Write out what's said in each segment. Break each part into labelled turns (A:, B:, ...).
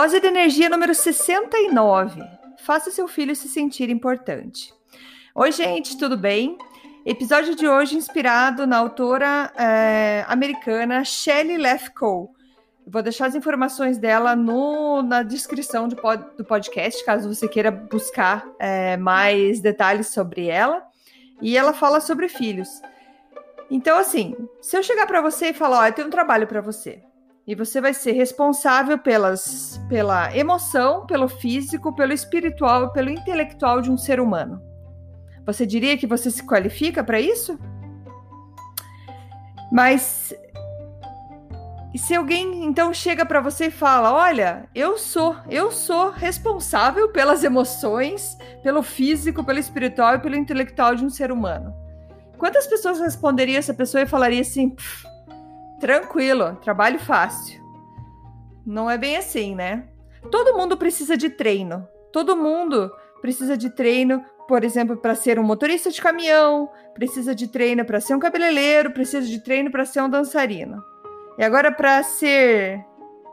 A: Dose de energia número 69. Faça seu filho se sentir importante. Oi, gente, tudo bem? Episódio de hoje inspirado na autora é, americana Shelley Lefkoe Vou deixar as informações dela no, na descrição do, pod, do podcast, caso você queira buscar é, mais detalhes sobre ela. E ela fala sobre filhos. Então, assim, se eu chegar para você e falar, ó, eu tenho um trabalho para você, e você vai ser responsável pelas, pela emoção, pelo físico, pelo espiritual, pelo intelectual de um ser humano. Você diria que você se qualifica para isso? Mas e se alguém então chega para você e fala: "Olha, eu sou, eu sou responsável pelas emoções, pelo físico, pelo espiritual e pelo intelectual de um ser humano". Quantas pessoas responderiam essa pessoa e falaria assim: "Tranquilo, trabalho fácil". Não é bem assim, né? Todo mundo precisa de treino. Todo mundo precisa de treino, por exemplo, para ser um motorista de caminhão, precisa de treino para ser um cabeleireiro, precisa de treino para ser um dançarino. E agora, para ser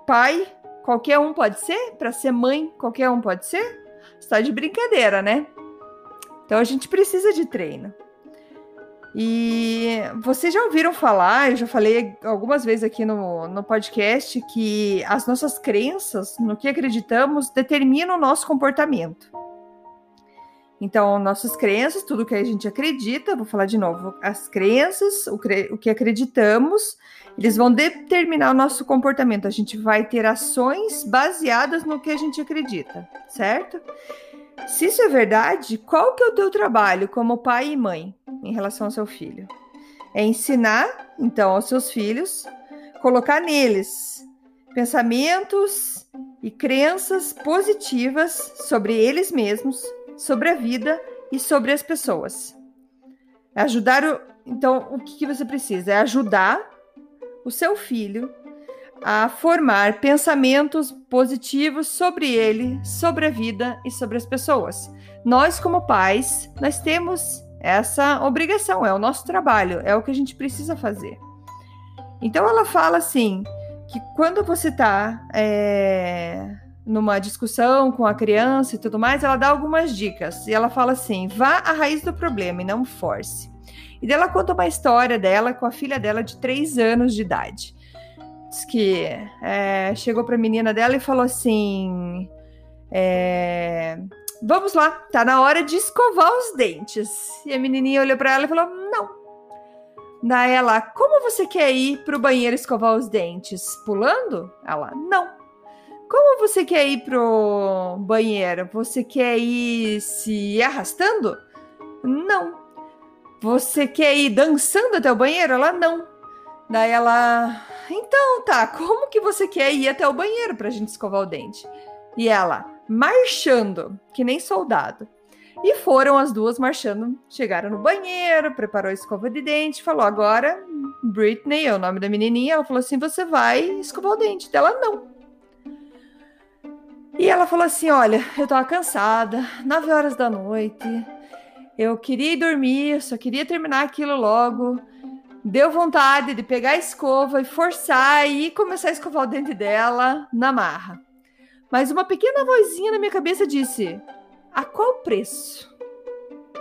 A: pai, qualquer um pode ser? Para ser mãe, qualquer um pode ser? Está de brincadeira, né? Então a gente precisa de treino. E vocês já ouviram falar, eu já falei algumas vezes aqui no, no podcast, que as nossas crenças, no que acreditamos, determinam o nosso comportamento. Então, nossas crenças, tudo que a gente acredita, vou falar de novo, as crenças, o, o que acreditamos, eles vão determinar o nosso comportamento. A gente vai ter ações baseadas no que a gente acredita, certo? Se isso é verdade, qual que é o teu trabalho como pai e mãe em relação ao seu filho? É ensinar, então, aos seus filhos, colocar neles pensamentos e crenças positivas sobre eles mesmos sobre a vida e sobre as pessoas. É ajudar o. Então, o que, que você precisa? É ajudar o seu filho a formar pensamentos positivos sobre ele, sobre a vida e sobre as pessoas. Nós, como pais, nós temos essa obrigação, é o nosso trabalho, é o que a gente precisa fazer. Então ela fala assim que quando você está é, numa discussão com a criança e tudo mais, ela dá algumas dicas. E ela fala assim: vá à raiz do problema e não force. E dela conta uma história dela com a filha dela de 3 anos de idade. Que é, chegou para a menina dela e falou assim: é, Vamos lá, tá na hora de escovar os dentes. E a menininha olhou para ela e falou: Não. Daí ela, como você quer ir pro banheiro escovar os dentes? Pulando? Ela, não. Como você quer ir pro banheiro? Você quer ir se arrastando? Não. Você quer ir dançando até o banheiro? Ela não. Daí ela, então tá, como que você quer ir até o banheiro pra gente escovar o dente? E ela, marchando, que nem soldado. E foram as duas marchando, chegaram no banheiro, preparou a escova de dente, falou: agora, Britney, é o nome da menininha, ela falou assim: você vai escovar o dente. Dela, não. E ela falou assim: Olha, eu tava cansada, 9 horas da noite, eu queria ir dormir, só queria terminar aquilo logo. Deu vontade de pegar a escova e forçar e começar a escovar o dente dela na marra. Mas uma pequena vozinha na minha cabeça disse: A qual preço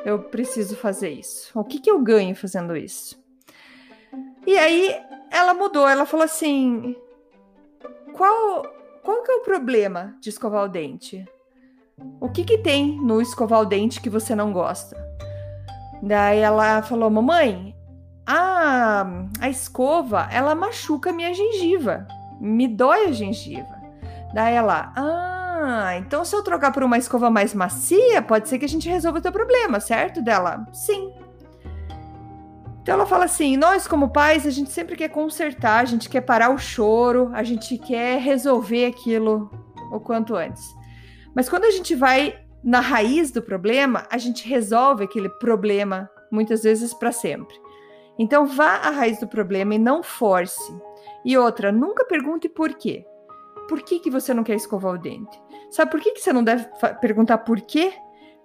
A: eu preciso fazer isso? O que, que eu ganho fazendo isso? E aí ela mudou, ela falou assim: Qual qual que é o problema de escovar o dente? O que que tem no escovar o dente que você não gosta? Daí ela falou, mamãe, a, a escova, ela machuca minha gengiva, me dói a gengiva. Daí ela, ah, então se eu trocar por uma escova mais macia, pode ser que a gente resolva o teu problema, certo? Dela, sim. Então ela fala assim: nós, como pais, a gente sempre quer consertar, a gente quer parar o choro, a gente quer resolver aquilo o quanto antes. Mas quando a gente vai na raiz do problema, a gente resolve aquele problema muitas vezes para sempre. Então vá à raiz do problema e não force. E outra, nunca pergunte por quê. Por que, que você não quer escovar o dente? Sabe por que, que você não deve perguntar por quê?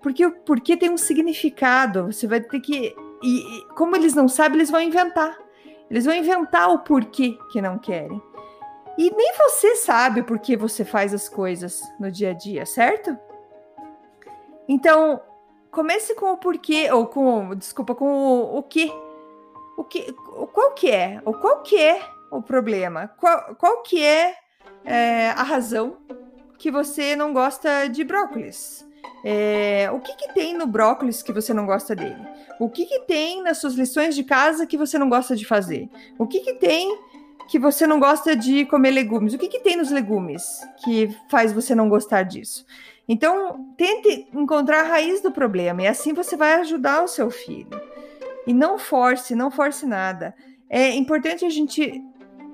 A: Porque o porquê tem um significado. Você vai ter que. E, como eles não sabem, eles vão inventar. Eles vão inventar o porquê que não querem. E nem você sabe por que você faz as coisas no dia a dia, certo? Então, comece com o porquê, ou com, desculpa, com o, o que. O que, qual que é? O qual que é o problema? Qual, qual que é, é a razão que você não gosta de brócolis? É, o que, que tem no brócolis que você não gosta dele? O que, que tem nas suas lições de casa que você não gosta de fazer? O que, que tem que você não gosta de comer legumes? O que, que tem nos legumes que faz você não gostar disso? Então, tente encontrar a raiz do problema e assim você vai ajudar o seu filho. E não force, não force nada. É importante a gente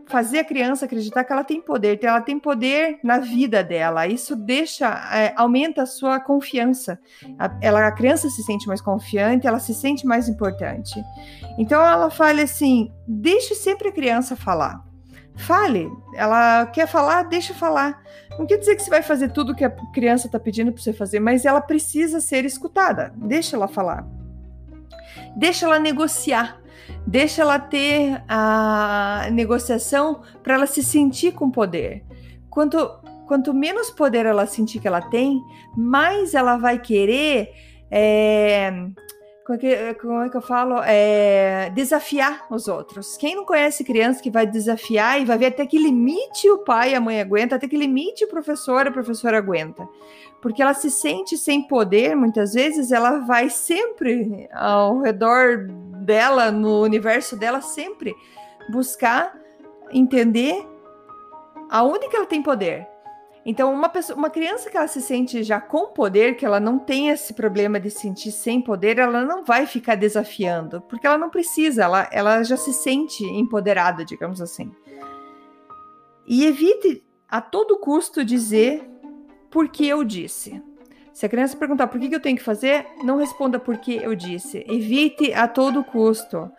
A: fazer a criança acreditar que ela tem poder, que ela tem poder na vida dela. Isso deixa, é, aumenta a sua confiança. A, ela, a criança se sente mais confiante, ela se sente mais importante. Então ela fala assim: deixe sempre a criança falar. Fale, ela quer falar, deixa falar. Não quer dizer que você vai fazer tudo que a criança está pedindo para você fazer, mas ela precisa ser escutada. Deixa ela falar. Deixa ela negociar deixa ela ter a negociação para ela se sentir com poder. Quanto, quanto menos poder ela sentir que ela tem, mais ela vai querer. É, como, é que, como é que eu falo? É, desafiar os outros. Quem não conhece criança que vai desafiar e vai ver até que limite o pai e a mãe aguenta, até que limite o professor e a professora aguenta. Porque ela se sente sem poder, muitas vezes, ela vai sempre ao redor dela, no universo dela, sempre buscar entender aonde que ela tem poder. Então, uma, pessoa, uma criança que ela se sente já com poder, que ela não tem esse problema de sentir sem poder, ela não vai ficar desafiando, porque ela não precisa, ela, ela já se sente empoderada, digamos assim. E evite a todo custo dizer por que eu disse. Se a criança perguntar por que, eu tenho que fazer, não responda por que eu disse. Evite a todo custo.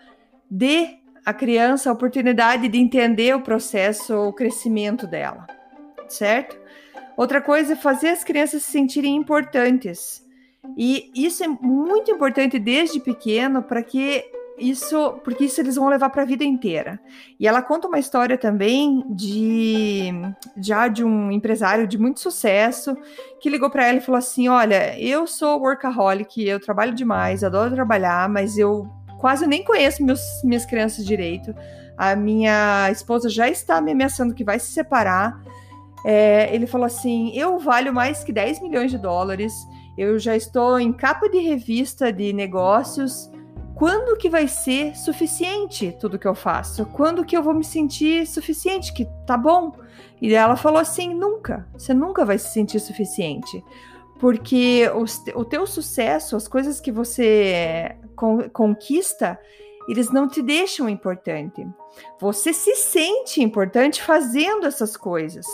A: Dê à criança a oportunidade de entender o processo, o crescimento dela, certo? Outra coisa é fazer as crianças se sentirem importantes. E isso é muito importante desde pequeno para que isso, porque isso eles vão levar para a vida inteira. E ela conta uma história também de já de um empresário de muito sucesso que ligou para ela e falou assim: "Olha, eu sou workaholic, eu trabalho demais, adoro trabalhar, mas eu quase nem conheço meus, minhas crianças direito. A minha esposa já está me ameaçando que vai se separar. É, ele falou assim: eu valho mais que 10 milhões de dólares. Eu já estou em capa de revista de negócios quando que vai ser suficiente tudo que eu faço? Quando que eu vou me sentir suficiente? Que tá bom. E ela falou assim: nunca. Você nunca vai se sentir suficiente. Porque o, o teu sucesso, as coisas que você con conquista, eles não te deixam importante. Você se sente importante fazendo essas coisas.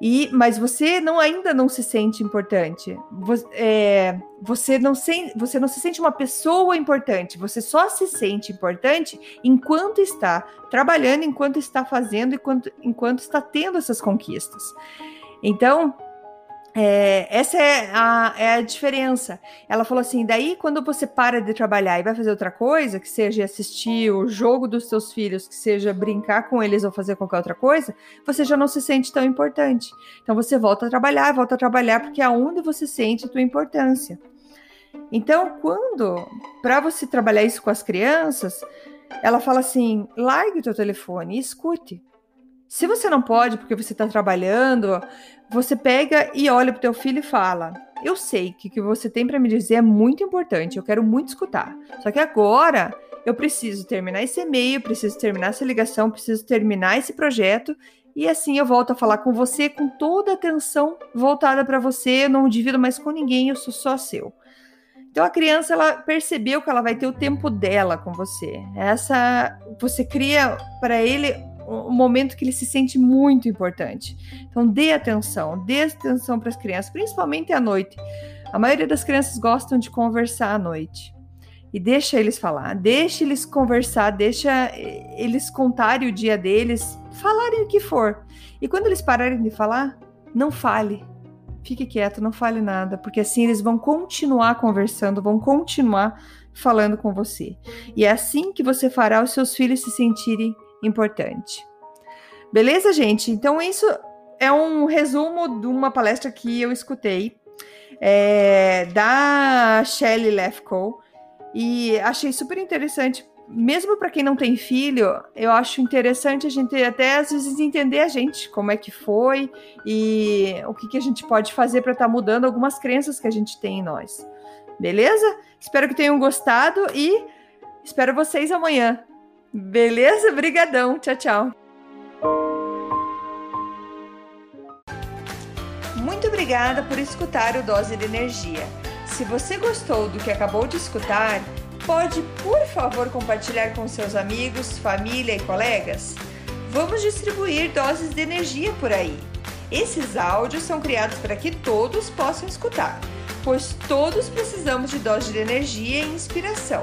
A: E, mas você não ainda não se sente importante. Você, é, você, não se, você não se sente uma pessoa importante. Você só se sente importante enquanto está trabalhando, enquanto está fazendo, enquanto, enquanto está tendo essas conquistas. Então, é, essa é a, é a diferença. Ela falou assim: daí, quando você para de trabalhar e vai fazer outra coisa, que seja assistir o jogo dos seus filhos, que seja brincar com eles ou fazer qualquer outra coisa, você já não se sente tão importante. Então você volta a trabalhar, volta a trabalhar, porque é onde você sente a tua importância. Então, quando, para você trabalhar isso com as crianças, ela fala assim: largue o teu telefone e escute. Se você não pode porque você está trabalhando, você pega e olha para o teu filho e fala: Eu sei que o que você tem para me dizer é muito importante, eu quero muito escutar. Só que agora eu preciso terminar esse e-mail, preciso terminar essa ligação, preciso terminar esse projeto e assim eu volto a falar com você com toda a atenção voltada para você. Eu não divido mais com ninguém, eu sou só seu. Então a criança ela percebeu que ela vai ter o tempo dela com você. Essa você cria para ele um momento que ele se sente muito importante. Então dê atenção, dê atenção para as crianças, principalmente à noite. A maioria das crianças gostam de conversar à noite. E deixa eles falar, deixa eles conversar, deixa eles contarem o dia deles, falarem o que for. E quando eles pararem de falar, não fale. Fique quieto, não fale nada, porque assim eles vão continuar conversando, vão continuar falando com você. E é assim que você fará os seus filhos se sentirem importantes. Beleza, gente? Então, isso é um resumo de uma palestra que eu escutei é, da Shelley Lefkow e achei super interessante mesmo para quem não tem filho, eu acho interessante a gente até às vezes entender a gente, como é que foi e o que, que a gente pode fazer para estar tá mudando algumas crenças que a gente tem em nós. Beleza? Espero que tenham gostado e espero vocês amanhã. Beleza? Brigadão. Tchau, tchau. Muito obrigada por escutar o Dose de Energia. Se você gostou do que acabou de escutar, Pode, por favor, compartilhar com seus amigos, família e colegas? Vamos distribuir doses de energia por aí. Esses áudios são criados para que todos possam escutar, pois todos precisamos de doses de energia e inspiração.